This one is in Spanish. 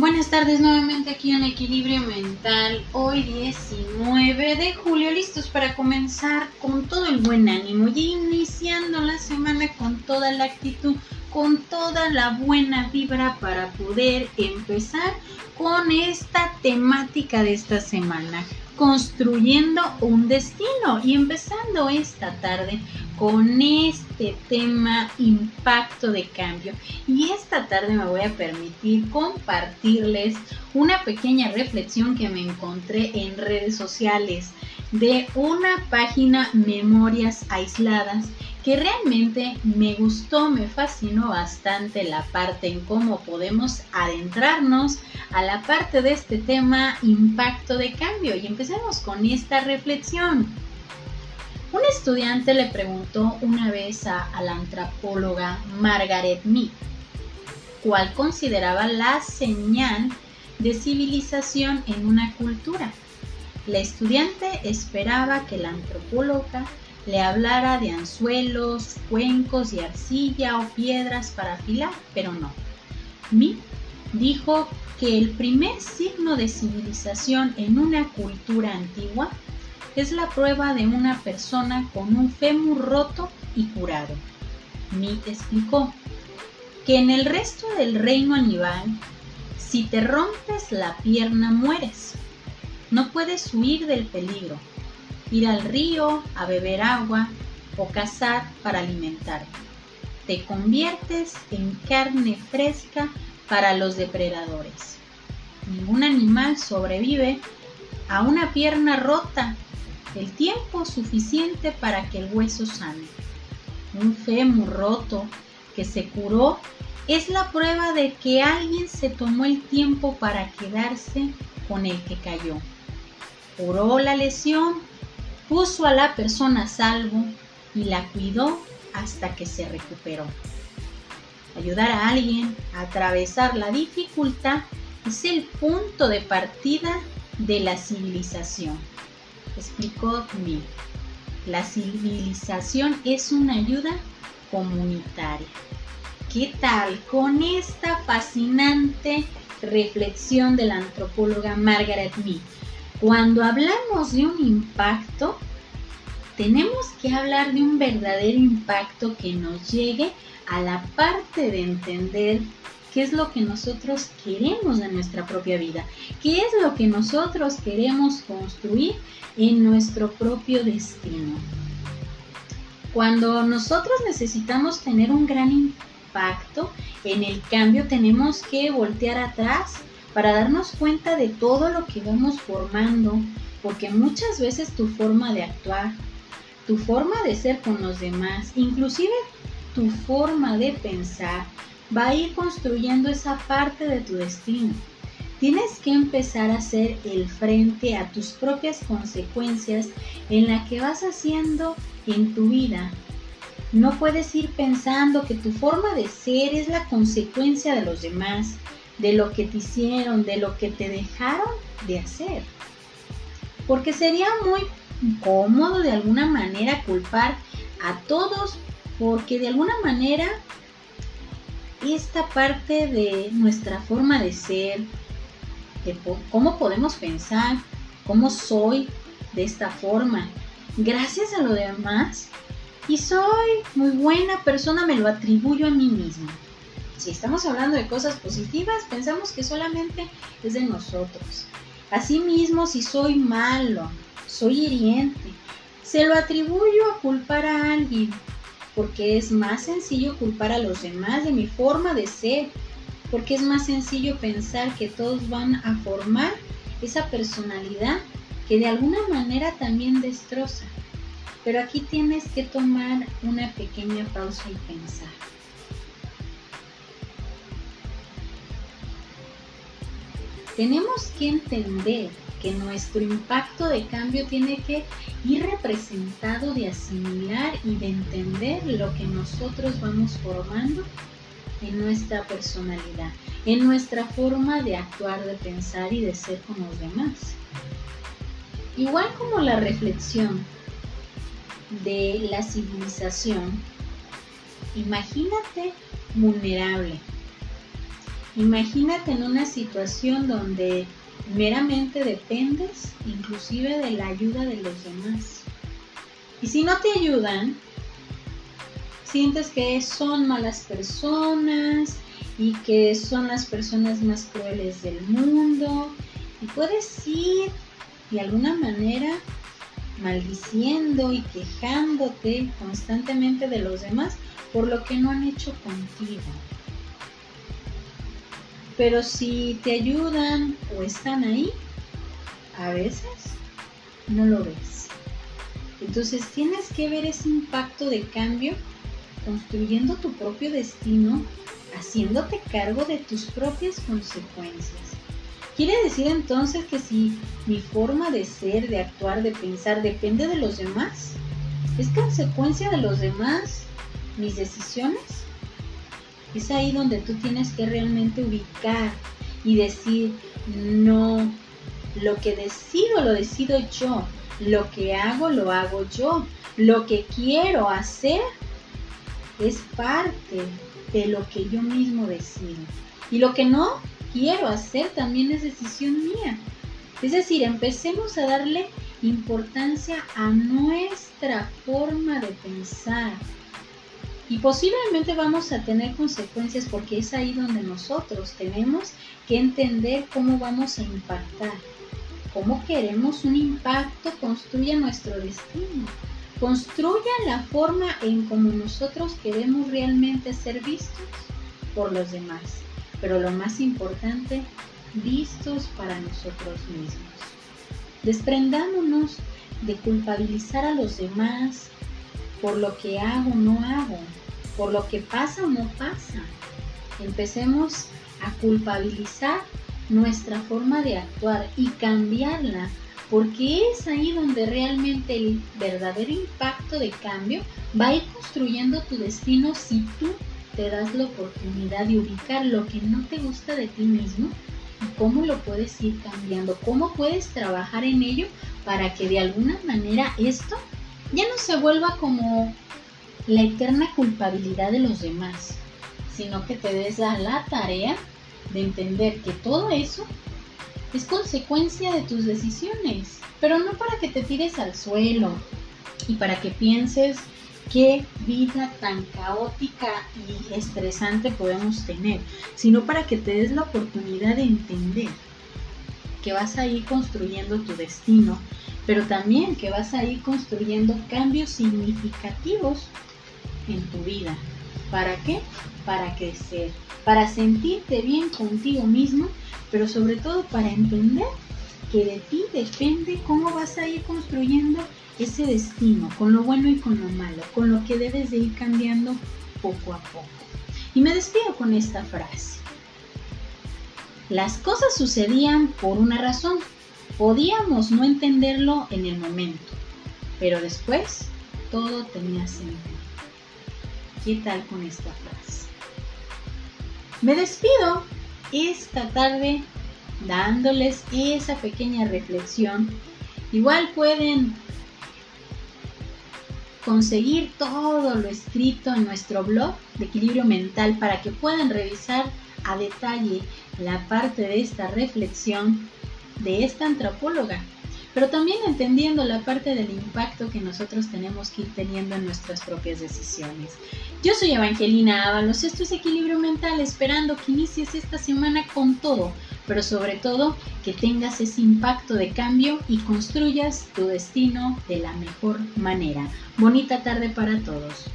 Buenas tardes nuevamente aquí en Equilibrio Mental. Hoy 19 de julio, listos para comenzar con todo el buen ánimo y iniciando la semana con toda la actitud, con toda la buena vibra para poder empezar con esta temática de esta semana, construyendo un destino y empezando esta tarde con este tema impacto de cambio. Y esta tarde me voy a permitir compartirles una pequeña reflexión que me encontré en redes sociales de una página Memorias Aisladas que realmente me gustó, me fascinó bastante la parte en cómo podemos adentrarnos a la parte de este tema impacto de cambio. Y empecemos con esta reflexión. Un estudiante le preguntó una vez a, la antropóloga Margaret Mead cuál consideraba la señal de civilización en una cultura. La estudiante esperaba que la antropóloga le hablara de anzuelos, cuencos y arcilla o piedras para afilar, pero no. Mead dijo que el primer signo de civilización en una cultura antigua es la prueba de una persona con un fémur roto y curado. Mead explicó que en el resto del reino animal, si te rompes la pierna mueres. No puedes huir del peligro, ir al río a beber agua o cazar para alimentarte. Te conviertes en carne fresca para los depredadores. Ningún animal sobrevive a una pierna rota el tiempo suficiente para que el hueso sane. Un fémur roto que se curó es la prueba de que alguien se tomó el tiempo para quedarse con el que cayó. Curó la lesión, puso a la persona a salvo y la cuidó hasta que se recuperó. Ayudar a alguien a atravesar la dificultad es el punto de partida de la civilización explicó Mill. La civilización es una ayuda comunitaria. ¿Qué tal con esta fascinante reflexión de la antropóloga Margaret Mead? Cuando hablamos de un impacto, tenemos que hablar de un verdadero impacto que nos llegue a la parte de entender qué es lo que nosotros queremos de nuestra propia vida, qué es lo que nosotros queremos construir en nuestro propio destino. Cuando nosotros necesitamos tener un gran impacto en el cambio, tenemos que voltear atrás para darnos cuenta de todo lo que vamos formando, porque muchas veces tu forma de actuar, tu forma de ser con los demás, inclusive tu forma de pensar, va a ir construyendo esa parte de tu destino. Tienes que empezar a hacer el frente a tus propias consecuencias en la que vas haciendo en tu vida. No puedes ir pensando que tu forma de ser es la consecuencia de los demás, de lo que te hicieron, de lo que te dejaron de hacer. Porque sería muy cómodo de alguna manera culpar a todos porque de alguna manera esta parte de nuestra forma de ser, de cómo podemos pensar, cómo soy de esta forma, gracias a lo demás, y soy muy buena persona, me lo atribuyo a mí misma. Si estamos hablando de cosas positivas, pensamos que solamente es de nosotros. Asimismo, si soy malo, soy hiriente, se lo atribuyo a culpar a alguien, porque es más sencillo culpar a los demás de mi forma de ser, porque es más sencillo pensar que todos van a formar esa personalidad que de alguna manera también destroza. Pero aquí tienes que tomar una pequeña pausa y pensar. Tenemos que entender que nuestro impacto de cambio tiene que ir representado de asimilar y de entender lo que nosotros vamos formando en nuestra personalidad, en nuestra forma de actuar, de pensar y de ser con los demás. Igual como la reflexión de la civilización, imagínate vulnerable. Imagínate en una situación donde meramente dependes inclusive de la ayuda de los demás. Y si no te ayudan, sientes que son malas personas y que son las personas más crueles del mundo y puedes ir de alguna manera maldiciendo y quejándote constantemente de los demás por lo que no han hecho contigo. Pero si te ayudan o están ahí, a veces no lo ves. Entonces tienes que ver ese impacto de cambio construyendo tu propio destino, haciéndote cargo de tus propias consecuencias. ¿Quiere decir entonces que si mi forma de ser, de actuar, de pensar depende de los demás? ¿Es consecuencia de los demás mis decisiones? Es ahí donde tú tienes que realmente ubicar y decir, no, lo que decido lo decido yo, lo que hago lo hago yo, lo que quiero hacer es parte de lo que yo mismo decido. Y lo que no, quiero hacer también es decisión mía. Es decir, empecemos a darle importancia a nuestra forma de pensar. Y posiblemente vamos a tener consecuencias porque es ahí donde nosotros tenemos que entender cómo vamos a impactar. Cómo queremos un impacto construya nuestro destino. Construya la forma en cómo nosotros queremos realmente ser vistos por los demás pero lo más importante, vistos para nosotros mismos. Desprendámonos de culpabilizar a los demás por lo que hago o no hago, por lo que pasa o no pasa. Empecemos a culpabilizar nuestra forma de actuar y cambiarla, porque es ahí donde realmente el verdadero impacto de cambio va a ir construyendo tu destino si tú te das la oportunidad de ubicar lo que no te gusta de ti mismo y cómo lo puedes ir cambiando, cómo puedes trabajar en ello para que de alguna manera esto ya no se vuelva como la eterna culpabilidad de los demás, sino que te des la tarea de entender que todo eso es consecuencia de tus decisiones, pero no para que te tires al suelo y para que pienses qué vida tan caótica y estresante podemos tener, sino para que te des la oportunidad de entender que vas a ir construyendo tu destino, pero también que vas a ir construyendo cambios significativos en tu vida. ¿Para qué? Para crecer, para sentirte bien contigo mismo, pero sobre todo para entender que de ti depende cómo vas a ir construyendo ese destino, con lo bueno y con lo malo, con lo que debes de ir cambiando poco a poco. Y me despido con esta frase. Las cosas sucedían por una razón. Podíamos no entenderlo en el momento, pero después todo tenía sentido. ¿Qué tal con esta frase? Me despido esta tarde dándoles esa pequeña reflexión. Igual pueden conseguir todo lo escrito en nuestro blog de equilibrio mental para que puedan revisar a detalle la parte de esta reflexión de esta antropóloga, pero también entendiendo la parte del impacto que nosotros tenemos que ir teniendo en nuestras propias decisiones. Yo soy Evangelina Ábalos, esto es Equilibrio Mental, esperando que inicies esta semana con todo pero sobre todo que tengas ese impacto de cambio y construyas tu destino de la mejor manera. Bonita tarde para todos.